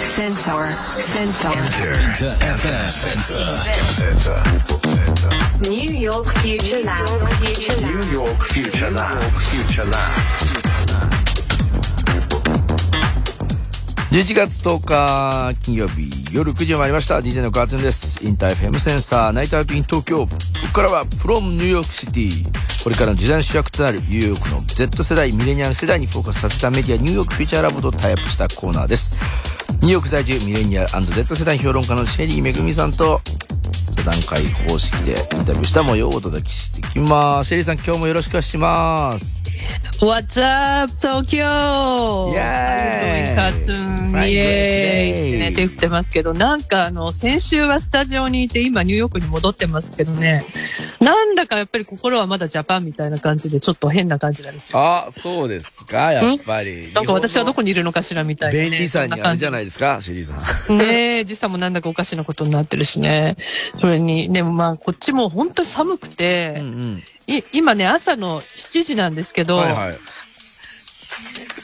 Sensor. Sensor. Inter FM Sensor. New York. Future Lab. New York Future Lab. Future Lab. 11月10日金曜日夜9時を回りました。DJ のカートゥーンです。 Inter FM センサー Night Out in 東京。ここからは from ニューヨークシティこれからの時代の主役となるニューヨークの Z 世代ミレニアム世代にフォーカスさせたメディア New York Future Lab とタイアップしたコーナーです。ニューヨーク在住ミレニアル &Z 世代評論家のシェリーめぐみさんと座談会方式でインタビューした模様をお届けしていきます。シェリーさん今日もよろしくお願いします。What's up, Tokyo? イエーイカーツーン、イエーイってね、手振ってますけど、なんかあの、先週はスタジオにいて、今ニューヨークに戻ってますけどね、なんだかやっぱり心はまだジャパンみたいな感じで、ちょっと変な感じなんですよ。あそうですかやっぱり。なんか私はどこにいるのかしらみたいな、ね。便利さにあれじゃないいですかシェリーさん。ねえ、時差もなんだかおかしなことになってるしね。それに、でもまあ、こっちも本当に寒くて、うんうん。い今ね、朝の7時なんですけど、はいはい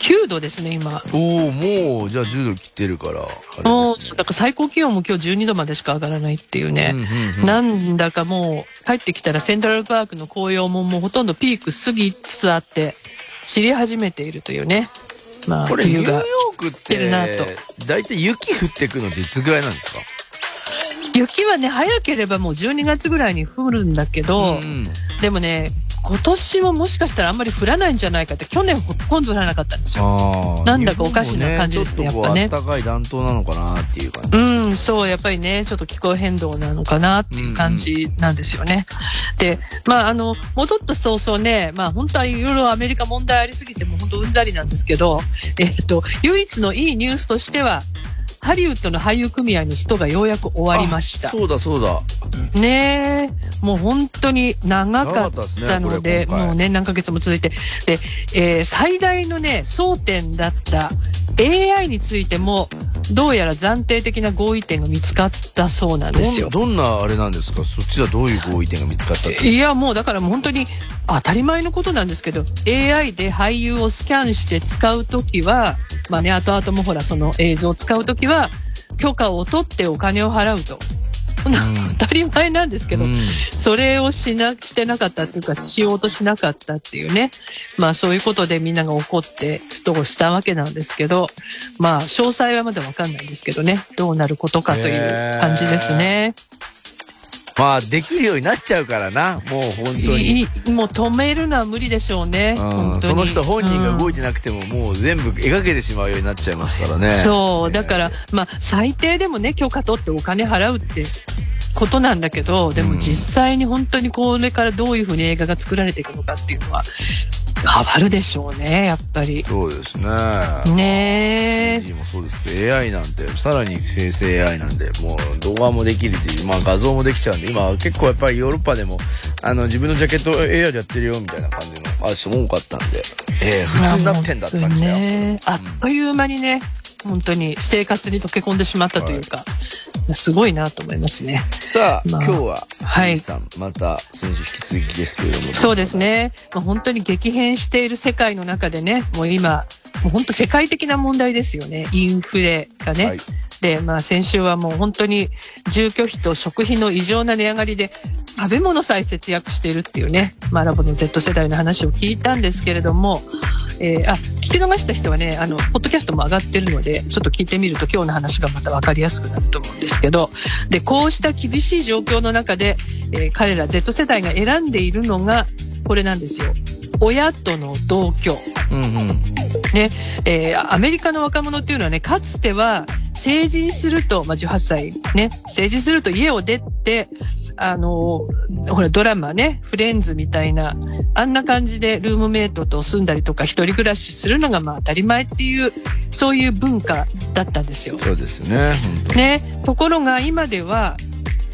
9度ですね、今。おおもうじゃあ10度切ってるからあもう、だから最高気温も今日12度までしか上がらないっていうね。うんうんうんなんだかもう、帰ってきたらセントラルパークの紅葉ももうほとんどピーク過ぎつつあって、散り始めているというね。まあ、これニューヨ冬が。ークっ来てるなとて大体雪降ってくのっていつぐらいなんですか？雪はね、早ければもう12月ぐらいに降るんだけど、んでもね、今年ももしかしたらあんまり降らないんじゃないかって、去年ほとんど降らなかったんですよ。なんだかおかしな感じですね日本もやっぱね暖かい暖冬なのかなっていう感じうん、そう、やっぱりね、ちょっと気候変動なのかなっていう感じなんですよね。で、まあ、あの、戻った早々ね、まあ、本当はいろいろアメリカ問題ありすぎて、もう本当うんざりなんですけど、えっと、唯一のいいニュースとしては、ハリウッドの俳優組合のストがようやく終わりました。あ。そうだそうだ。ねえ、もう本当に長かったので、これ今回。もうね、何ヶ月も続いて、で、えー最大のね、争点だった AI についても、どうやら暫定的な合意点が見つかったそうなんですよ。どんなあれなんですか？そっちはどういう合意点が見つかったいや、もうだから本当に当たり前のことなんですけど、AI で俳優をスキャンして使うときは、まあね、後々もほら、その映像を使うときは、許可を取ってお金を払うと。ん 当たり前なんですけど、うんそれをしな、してなかったっていうか、しようとしなかったっていうね。まあそういうことでみんなが怒ってストをしたわけなんですけど、まあ詳細はまだわかんないんですけどね。どうなることかという感じですね。まあできるようになっちゃうからな。もう本当に。もう止めるのは無理でしょうね。うんその人本人が動いててなくても、もう全部描けてしまうようになっちゃいますからね。そう、だから、まあ、最低でもね、許可取ってお金払うってことなんだけど、でもうん。実際に本当にこれからどういうふうに映画が作られていくのかっていうのは、変わるでしょうね、やっぱり。そうですね。ねえ CG もそうですけど、AI なんて、さらに生成 AI なんで、もう動画もできるっていう、まあ画像もできちゃうんで、今結構やっぱりヨーロッパでも、あの自分のジャケット AI でやってるよみたいな感じのある人も多かったんで、ええ普通になってんだって感じだよ。ねあっという間にね、本当に生活に溶け込んでしまったというか、すごいなと思いますね。さあ、まあ今日は、シはいさん、また先週引き続きですけれども。そうですね。まあ、本当に激変している世界の中でね、もう今、もう本当世界的な問題ですよね。インフレがね。はいで、まあ先週はもう本当に住居費と食費の異常な値上がりで食べ物さえ節約しているっていうね、まあラボの Z 世代の話を聞いたんですけれども、えーあ、聞き逃した人はね、あの、ポッドキャストも上がってるので、ちょっと聞いてみると今日の話がまた分かりやすくなると思うんですけど、で、こうした厳しい状況の中で、えー彼ら Z 世代が選んでいるのが、これなんですよ。親との同居。うんうん。ね、えーアメリカの若者っていうのはね、かつては成人すると、まあ、18歳ね、成人すると家を出て、あのーほら、ドラマね、フレンズみたいな、あんな感じでルームメイトと住んだりとか、一人暮らしするのがまあ当たり前っていう、そういう文化だったんですよ。そうですね。ね、ところが今では、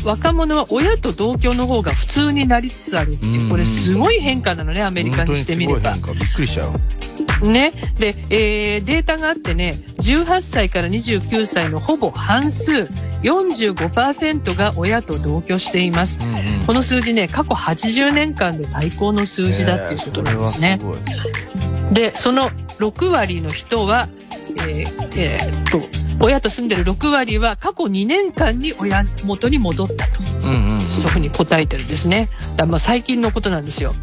若者は親と同居の方が普通になりつつあるっていう、これすごい変化なのね、アメリカにしてみればびっくりしちゃう。ね。で、えーデータがあってね、18歳から29歳のほぼ半数、45%が親と同居しています。この数字ね、過去80年間で最高の数字だっていうことなんですね。えーそで、その6割の人は、えーえーっと、親と住んでる6割は過去2年間に親元に戻ったと。うんうんうん。そういうふうに答えてるんですね。だまあ最近のことなんですよ。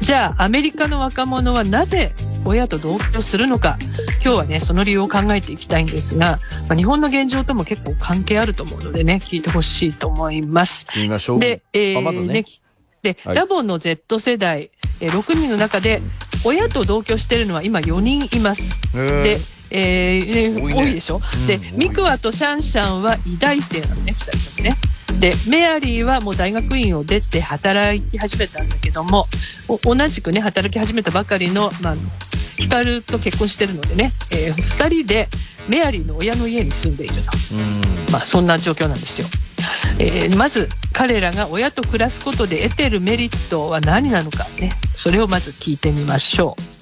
じゃあ、アメリカの若者はなぜ親と同居するのか、今日はね、その理由を考えていきたいんですが、まあ、日本の現状とも結構関係あると思うのでね、聞いてほしいと思います。聞いましょう。で、えーあまだねねで、はいラボの Z 世代、えー6人の中で、親と同居してるのは今4人います。で、えーね多いでしょ、でうん多い、ミクワとシャンシャンは医大生なのね、2人ともね。で、メアリーはもう大学院を出て働き始めたんだけども、お同じくね、働き始めたばかりの、まあ、ヒカルと結婚してるのでね、え2人でメアリーの親の家に住んでいると。うん。まあ、そんな状況なんですよ。えーまず、彼らが親と暮らすことで得てるメリットは何なのかね、それをまず聞いてみましょう。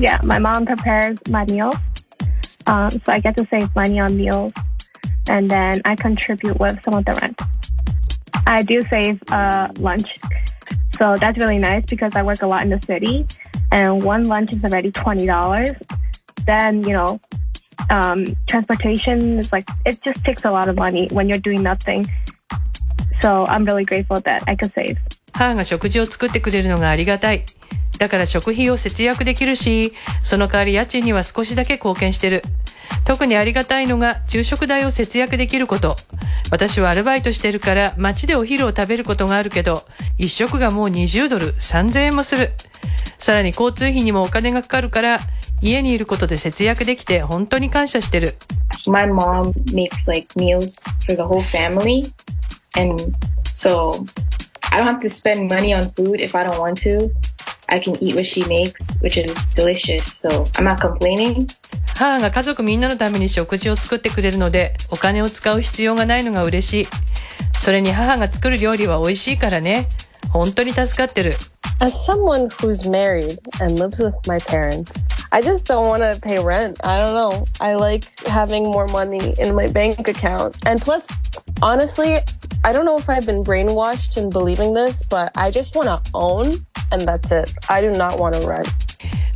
Yeah, my mom prepares my meals. Um, so I get to save money on meals and then I contribute with some of the rent. I do save uh, lunch. So that's really nice because I work a lot in the city and one lunch is already $20. Then, you know, um, transportation is like, it just takes a lot of money when you're doing nothing. So I'm really grateful that I could save. 母が食事を作ってくれるのがありがたい。 だから食費を節約できるし、その代わり家賃には少しだけ貢献してる。特にありがたいのが昼食代を節約できること。私はアルバイトしてるから街でお昼を食べることがあるけど、一食がもう20ドル、3000円もする。さらに交通費にもお金がかかるから、家にいることで節約できて本当に感謝してる。my mom makes like meals for the whole family. And so I don't have to spend money on food if I don't want to. I can eat what she makes, which is delicious. So I'm not complaining. 母が家族みんなのために食事を作ってくれるのでお金を使う必要がないのが嬉しい。それに母が作る料理は美味しいからね。本当に助かってる。As someone who's married and lives with my parents, I just don't want to pay rent. I don't know. I like having more money in my bank account. And plus, honestly, I don't know if I've been brainwashed in believing this, but I just want to own and that's it. I do not want to rent.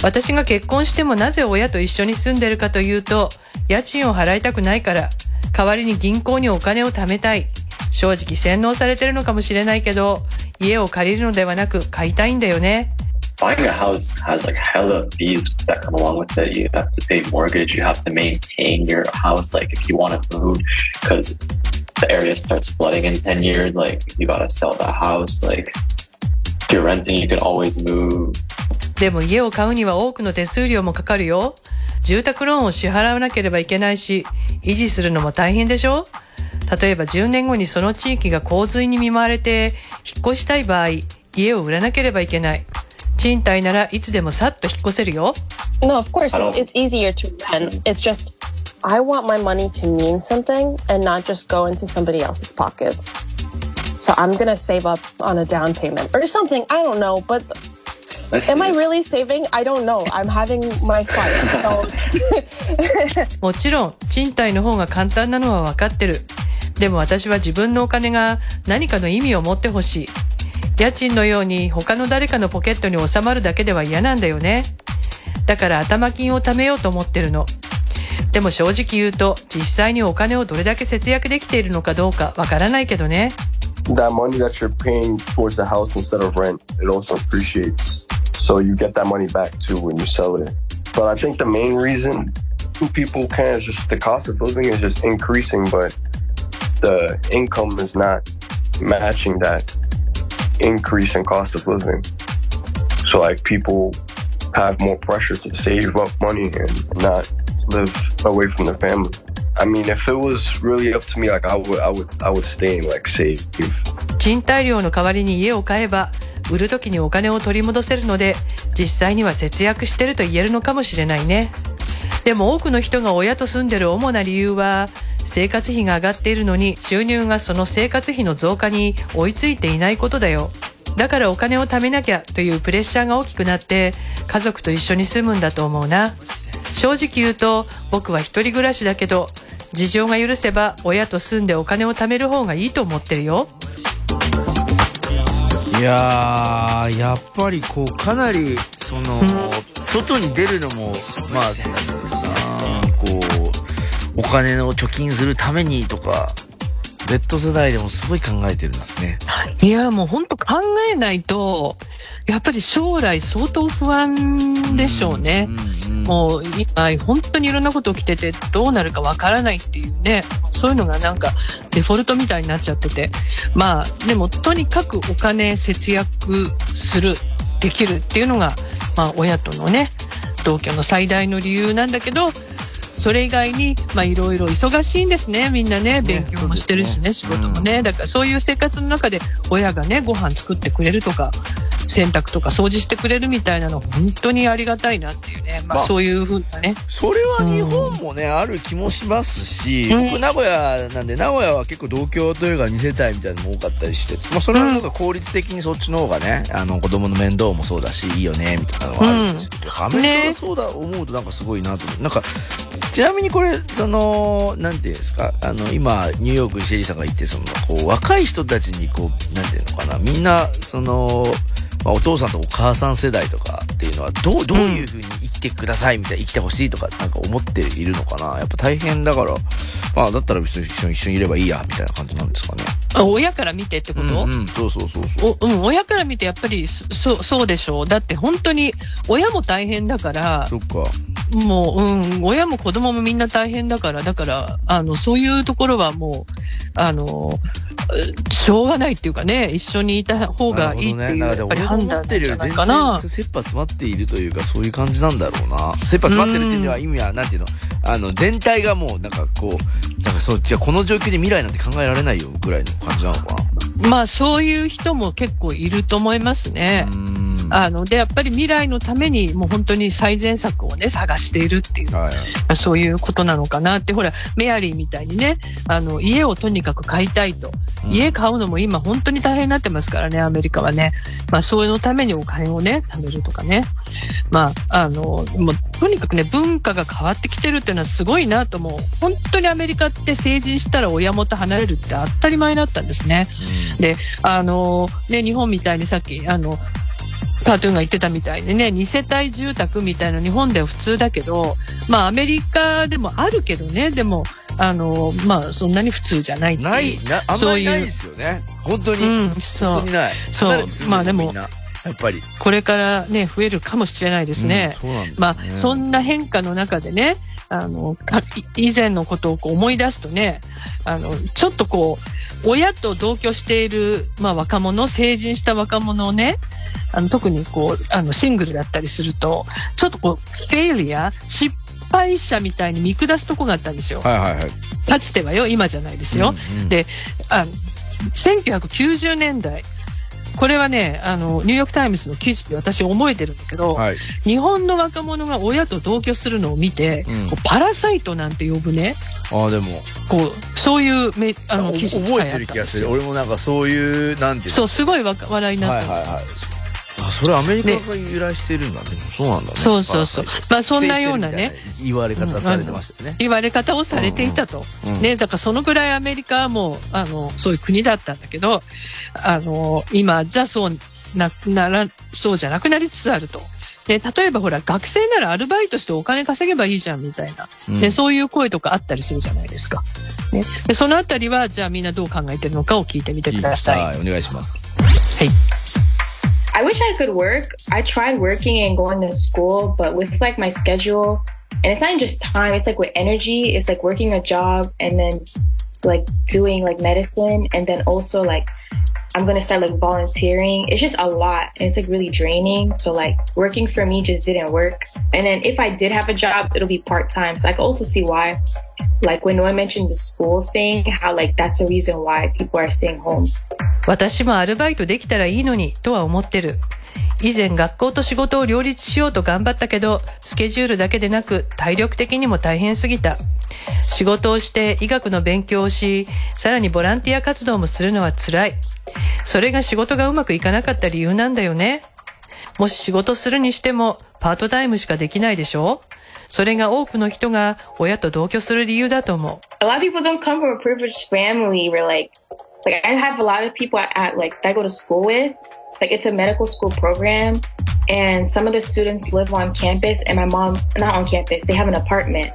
私が結婚してもなぜ親と一緒に住んでるかというと、家賃を払いたくないから、代わりに銀行にお金を貯めたい。正直洗脳されてるのかもしれないけど、家を借りるのではなく買いたいんだよね。buying a house has like hella fees that come along with it. You have to pay mortgage. You have to maintain your house. Like if you want to move, because the area starts flooding in 10 years, like you gotta sell the house. Like if you're renting, you can always move. でも家を買うには多くの手数料もかかるよ。住宅ローンを支払わなければいけないし、維持するのも大変でしょ例えば10年後にその地域が洪水に見舞われて引っ越したい場合、家を売らなければいけない。賃貸ならいつでもさっと引っ越せるよ。No, of course, it's easier to rent. It's just, I want my money to mean something and not just go into somebody else's pockets. So I'm going to save up on a down payment or something. I don't know, but am I really saving? I don't know. I'm having my fun. So もちろん賃貸の方が簡単なのは分かってる。でも私は自分のお金が何かの意味を持ってほしい。家賃のように他の誰かのポケットに収まるだけでは嫌なんだよね。だから頭金を貯めようと思ってるの。でも正直言うと実際にお金をどれだけ節約できているのかどうかわからないけどね。 that money that you're paying towards the house instead of rent, it also appreciates. So you get that money back too when you sell it. But I think the main reason people can is just the cost of living is just increasing, but the income is not matching that increase in cost of living. So like people have more pressure to save up money and not live away from their family. I mean, if it was really up to me, like I would, I would, I would stay and like save. 賃貸料の代わりに家を買えば売る時にお金を取り戻せるので実際には節約してると言えるのかもしれないねでも多くの人が親と住んでる主な理由は生活費が上がっているのに収入がその生活費の増加に追いついていないことだよだからお金を貯めなきゃというプレッシャーが大きくなって家族と一緒に住むんだと思うな正直言うと僕は一人暮らしだけど事情が許せば親と住んでお金を貯める方がいいと思ってるよ。いやー、やっぱりこう、かなり、その、うん。外に出るのも、まあ、なんていうお金を貯金するためにとか、Z 世代でもすごい考えてるんですね。いや、もう本当考えないと、やっぱり将来相当不安でしょうね。もう今、本当にいろんなこと起きてて、どうなるかわからないっていうね、そういうのがなんかデフォルトみたいになっちゃってて。まあ、でもとにかくお金節約する、できるっていうのが、まあ親とのね、同居の最大の理由なんだけど、それ以外に、まあ、いろいろ忙しいんですね、みんなね、勉強もしてるしね、仕事もね。だからそういう生活の中で、親がね、ご飯作ってくれるとか、洗濯とか掃除してくれるみたいなの、本当にありがたいなっていうね、まあ、まあそういうふうなね。それは日本もね、ある気もしますし、うん。僕名古屋なんで、名古屋は結構同居というか2世帯みたいなのも多かったりして、まあそれはなんか効率的にそっちの方がね、あの子供の面倒もそうだし、いいよね、みたいなのがあるんですけど、アメリカはそうだ、思うとなんかすごいなと思う。なんか、ちなみにこれ、その、なんていうんですか、あの、今、ニューヨークにシェリーさんが言って、その、こう、若い人たちに、こう、なんていうのかな、みんな、その、まあ、お父さんとお母さん世代とかっていうのは、どう、どういうふうに生きてくださいみたいな、生きてほしいとか、なんか思っているのかな。やっぱ大変だから、まあ、だったら別に一緒に一緒にいればいいや、みたいな感じなんですかね。あ親から見てってこと、うん、うん、そうそうそうそう。おうん、親から見てやっぱりそそうそうでしょう。だって本当に親も大変だから、そっか。もう、うん、親も子供もみんな大変だから、だから、あの、そういうところはもう、あの、うしょうがないっていうかね、一緒にいた方がいいっていう、ねやっぱり判断ってるじゃないより全かな。然切羽詰まっているというか、そういう感じなんだろうな。切羽詰まってるっていうのは意味は、なんていうの？あの、全体がもう、なんかこう、なんかそう、じゃあこの状況で未来なんて考えられないよぐらいの感じなのかな。まあ、そういう人も結構いると思いますね。あの、で、やっぱり未来のために、もう本当に最善策をね、探しているっていう、はい。まあそういうことなのかなって、ほら、メアリーみたいにね、あの、家をとにかく買いたいと。家買うのも今本当に大変になってますからね、アメリカはね。まあ、そういうのためにお金をね、貯めるとかね。まあ、あの、もう、とにかくね、文化が変わってきてるっていうのはすごいなと思う。本当にアメリカって成人したら親元離れるって当たり前だったんですね。で、あの、ね、日本みたいにさっき、あの、カートゥーンが言ってたみたいにね、2世帯住宅みたいな日本では普通だけど、まあアメリカでもあるけどね、でも、あの、まあそんなに普通じゃないっていう。ない、な、あんまりないですよね。本当に。うん、そう。本当にない。そうまあでもやっぱり。これからね、増えるかもしれないですね。うんそまあ、そんな変化の中でね、あの、以前のことをこう思い出すとね、あの、ちょっとこう、親と同居している、まあ、若者、成人した若者をね、あの、特にこう、あの、シングルだったりすると、ちょっとこう、 failure、失敗者みたいに見下すとこがあったんですよ。はいはいはい。かつてはよ、今じゃないですよ。うんうんで、あ1990年代、これはね、あの、ニューヨークタイムズの記事で私覚えてるんだけど、はい。日本の若者が親と同居するのを見て、うんパラサイトなんて呼ぶね、ああ、でも、こう、そういうめあのお記事覚えてる気がする。俺もなんかそういう、なんていうの？そう、すごいわ笑いになった。はいはいはい。あ、それアメリカが由来してるんだね。そうなんだね。そうそうそうまあそんなようなね言われ方されてましたよね。言われ方をされていたと。うんうんね、だからそのぐらいアメリカはもう、あの、そういう国だったんだけど、あの、今、じゃあそうな、なら、そうじゃなくなりつつあると。で、例えばほら、学生ならアルバイトしてお金稼げばいいじゃんみたいな。うんで、そういう声とかあったりするじゃないですか。ね。で、そのあたりは、じゃあみんなどう考えてるのかを聞いてみてください。はい、お願いします。はい。I wish I could work. I tried working and going to school, but with like my schedule, and it's not just time, it's like with energy, it's like working a job and then like doing like medicine and then also like I'm gonna start like volunteering. It's just a lot and it's like really draining. So like working for me just didn't work. And then if I did have a job, it'll be part time. So I can also see why, like when Noah mentioned the school thing, how like that's the reason why people are staying home. 私もアルバイトできたらいいのにとは思ってる。 以前学校と仕事を両立しようと頑張ったけど、スケジュールだけでなく体力的にも大変すぎた。仕事をして医学の勉強をし、さらにボランティア活動もするのは辛い。それが仕事がうまくいかなかった理由なんだよね。もし仕事するにしてもパートタイムしかできないでしょ？それが多くの人が親と同居する理由だと思う。a lot of people don't come from a privileged family where like like I have a lot of people at, at like that I go to school with. Like it's a medical school program and some of the students live on campus and my mom not on campus, they have an apartment.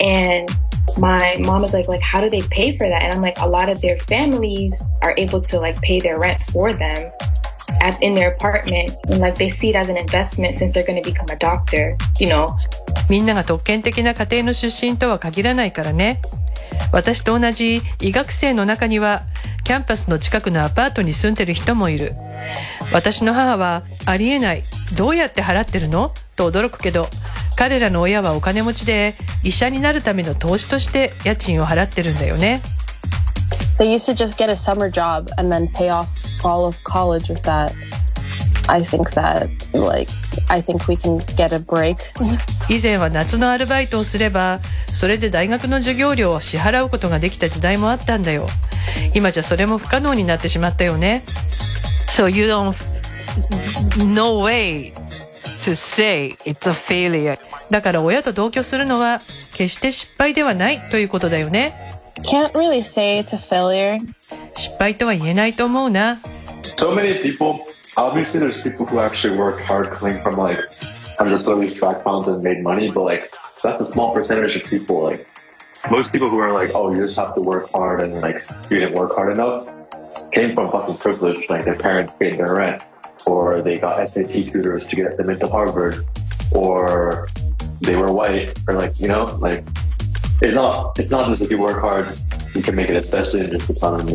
And my mom is like, like, how do they pay for that? And I'm like, a lot of their families are able to like pay their rent for them at, in their apartment. And like, they see it as an investment since they're going to become a doctor, you know? みんなが特権的な家庭の出身とは限らないからね。私と同じ医学生の中にはキャンパスの近くのアパートに住んでる人もいる私の母はありえないどうやって払ってるの？と驚くけど彼らの親はお金持ちで医者になるための投資として家賃を払ってるんだよね They used to just get a summer job and then pay off all of college with that. I think that, like, I think we can get a break. 以前は夏のアルバイトをすればそれで大学の授業料を支払うことができた時代もあったんだよ今じゃそれも不可能になってしまったよね So you don't no way to say it's a failure だから親と同居するのは決して失敗ではないということだよね Can't really say it's a failure. 失敗とは言えないと思うな So many people, obviously there's people who actually worked hard coming from like underprivileged backgrounds and made money, but like that's a small percentage of people. Like most people who are like, oh, you just have to work hard and like you didn't work hard enough came from fucking privilege. Like their parents paid their rent or they got SAT tutors to get them into Harvard or they were white or like, you know, like it's not, it's not just if you work hard, you can make it, especially in this economy.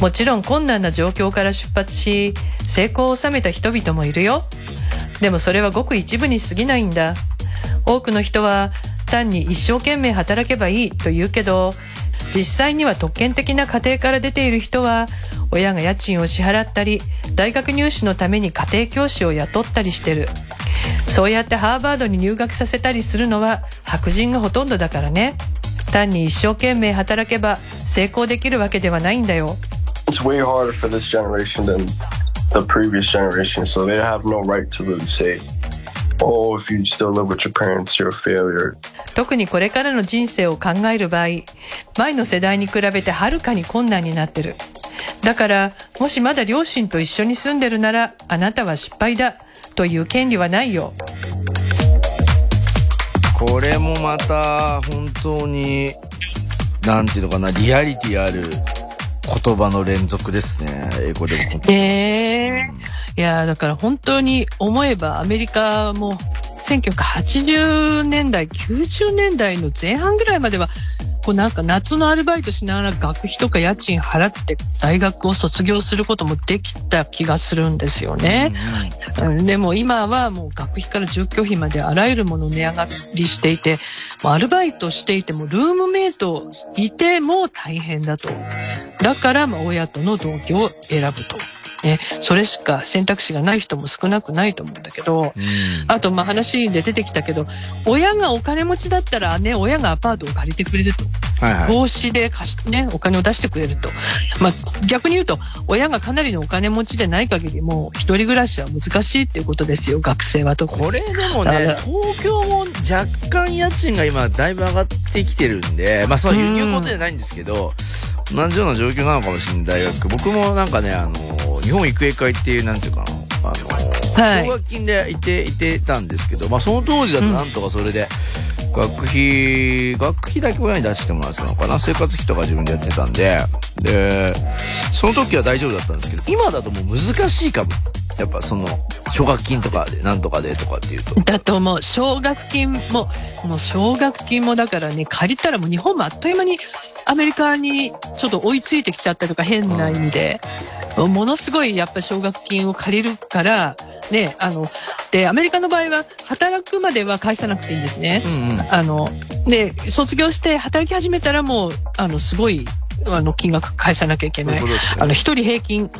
もちろん困難な状況から出発し成功を収めた人々もいるよ。でもそれはごく一部に過ぎないんだ。多くの人は単に一生懸命働けばいいと言うけど実際には特権的な家庭から出ている人は親が家賃を支払ったり大学入試のために家庭教師を雇ったりしてる。そうやってハーバードに入学させたりするのは白人がほとんどだからね。単に一生懸命働けば成功できるわけではないんだよ。特にこれからの人生を考える場合前の世代に比べてはるかに困難になってるだからもしまだ両親と一緒に住んでるならあなたは失敗だ。という権利はないよこれもまた本当に、なんていうのかな、リアリティある言葉の連続ですね。英語でも本当に。ねえいやだから本当に思えばアメリカも1980年代90年代の前半ぐらいまではこうなんか夏のアルバイトしながら学費とか家賃払って大学を卒業することもできた気がするんですよね。うんでも今はもう学費から住居費まであらゆるもの値上がりしていて、アルバイトしていてもルームメイトいても大変だと。だからまあ親との同居を選ぶと。ね、それしか選択肢がない人も少なくないと思うんだけど、あとまあ話で出てきたけど、親がお金持ちだったらね、親がアパートを借りてくれると。はいはい。投資で貸し、ね、お金を出してくれると。まあ、逆に言うと、親がかなりのお金持ちでない限りもう一人暮らしは難しいっていうことですよ、学生は特に。これでもね東京も若干家賃が今だいぶ上がってきてるんで、まあそういうことじゃないんですけど、同じような状況なのかもしれない大学。僕もなんかね、あの、日本育英会っていう、なんていうかな、あの、はい奨学金でいて、いてたんですけど、まあその当時だとなんとかそれで、学費、学費だけ親に出してもらってたのかな？生活費とか自分でやってたんで、で、その時は大丈夫だったんですけど、今だともう難しいかも。やっぱその、奨学金とかで、なんとかでとかっていうと。だと思う。奨学金も、もう奨学金もだからね、借りたらもう日本もあっという間にアメリカにちょっと追いついてきちゃったとか変な意味で、ものすごいやっぱ奨学金を借りるから、ね、あの、アメリカの場合は働くまでは返さなくていいんですね。うんうん。あの、で、卒業して働き始めたらもう、あの、すごい、あの、金額返さなきゃいけない。そういうことですねあの、一人平均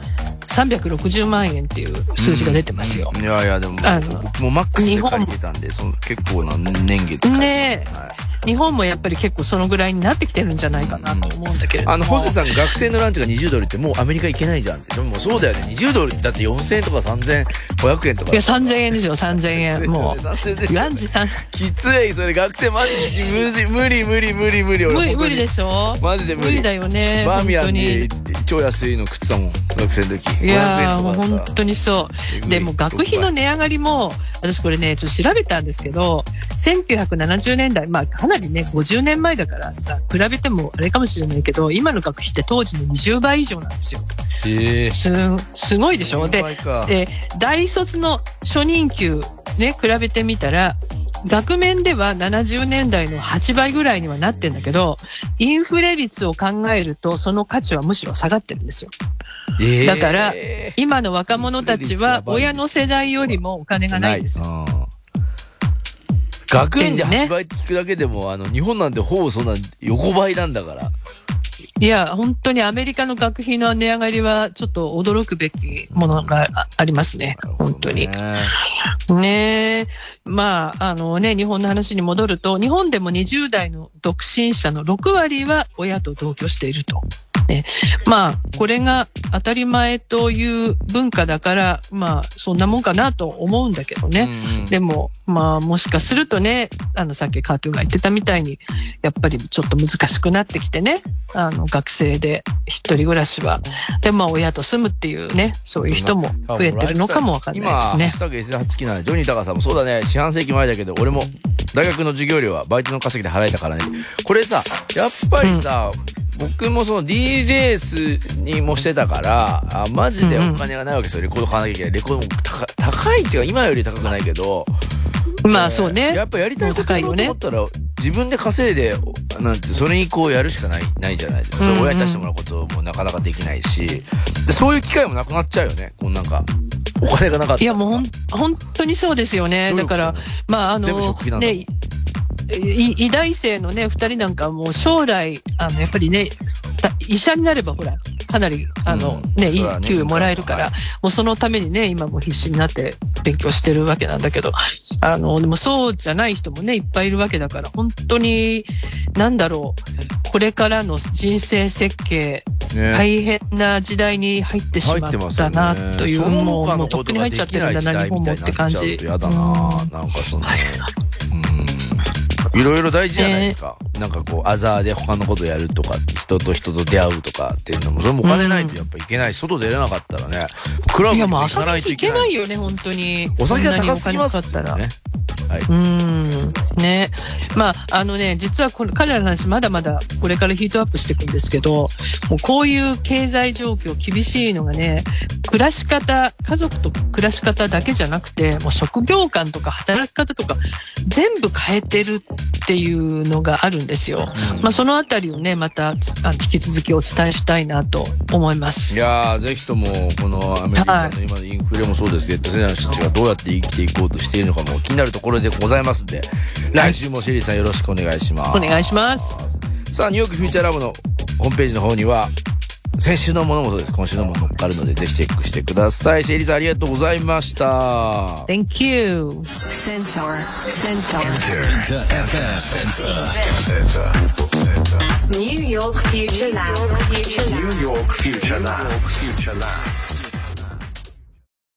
360万円っていう数字が出てますよ。いやいや、でも、あの僕もマックスで借りてたんで、その結構な年月ねえはい日本もやっぱり結構そのぐらいになってきてるんじゃないかなと思うんだけれども。あの、ホセさん学生のランチが20ドルってもうアメリカ行けないじゃんって。でもそうだよね。20ドルってだって4000円とか3500円とか。いや、3000円ですよ、3000円。も3000円ですう。ランチ3、きつい、それ学生マジで無理、無理、無理、無理、無理、俺無理、でしょマジで無理。無理だよね。バーミヤンにで超安いの食ってたもん、学生の時。いやー、もう500円とかだ本当にそう。いでも学費の値上がりも、私これね、ちょっと調べたんですけど、1970年代、まあかななりね、50年前だからさ、比べてもあれかもしれないけど、今の学費って当時の20倍以上なんですよ。へえ。す、すごいでしょ？で、で、大卒の初任給ね、比べてみたら、額面では70年代の8倍ぐらいにはなってんだけど、インフレ率を考えると、その価値はむしろ下がってるんですよ。えーだから、今の若者たちは親の世代よりもお金がないんですよ。うん学園でね8倍って聞くだけでも、あの、日本なんてほぼそんな横ばいなんだから。いや、本当にアメリカの学費の値上がりは、ちょっと驚くべきものがあありますね。本当に。ね。まあ、あのね、日本の話に戻ると、日本でも20代の独身者の6割は親と同居していると。ね、まあ、これが当たり前という文化だから、まあ、そんなもんかなと思うんだけどね。でも、まあ、もしかするとね、あの、さっきカートゥーンが言ってたみたいに、やっぱりちょっと難しくなってきてね、あの、学生で一人暮らしは、で、まあ、親と住むっていうね、そういう人も増えてるのかもわかんないです今、ハッねシュ。タグ S8 なジョニー高さんもそうだね、四半世紀前だけど、俺も大学の授業料はバイトの稼ぎで払えたからね。これさ、やっぱりさ、僕もその DJS にもしてたから、あマジでお金がないわけですよ。レコード買わなきゃいけない。レコードも高高いっていうか、今より高くないけど、まあ、そうね。やっぱやりたいことやろうと思ったら、自分で稼いで、なんて、それにこうやるしかない、ないじゃないですか。うんうん親に出してもらうこともなかなかできないし、でそういう機会もなくなっちゃうよね。こうなんか、お金がなかったいや、もうほん、本当にそうですよね。だから、まあ、あ全部の食費なん、だもんね、い医大生のね、二人なんかもう将来、あの、やっぱりね、た医者になればほら、かなり、あの、うん。ね、いい給与もらえるから、はもうそのためにね、今も必死になって勉強してるわけなんだけど、あの、でもそうじゃない人もね、いっぱいいるわけだから、本当に、なんだろう、これからの人生設計、ね。大変な時代に入ってしま入ったね。な、という、そのもう、とっくに入っちゃってるんだな、日本もって感じ。やだななんかその、うん。いろいろ大事じゃないですか。なんかこう、アザーで他のことやるとか、人と人と出会うとかっていうのも、それもお金ないとやっぱいけない。外出れなかったらね、クラブも行もう朝日いかないといけな。けないいよね、本当に。お酒が高すぎますから。ね。はい。うーん。ね。まあ、あのね、実はこの彼らの話まだまだこれからヒートアップしていくんですけど、もうこういう経済状況厳しいのがね、暮らし方、家族と暮らし方だけじゃなくて、もう職業観とか働き方とか全部変えてるっていうのがあるんですよ。まあ、そのあたりをね、またあの引き続きお伝えしたいなと思います。いやー、ぜひとも、このアメリカの今のインフレもそうですけど、世代の人たちがどうやって生きていこうとしているのかも気になるところでございますんで、来週もシェリーさんよろしくお願いします。お願いします。さあ、ニューヨークフューチャーラボのホームページの方には、先週のものもそうです。今週のも乗っあるのでぜひチェックしてください。シェリーさんありがとうございました。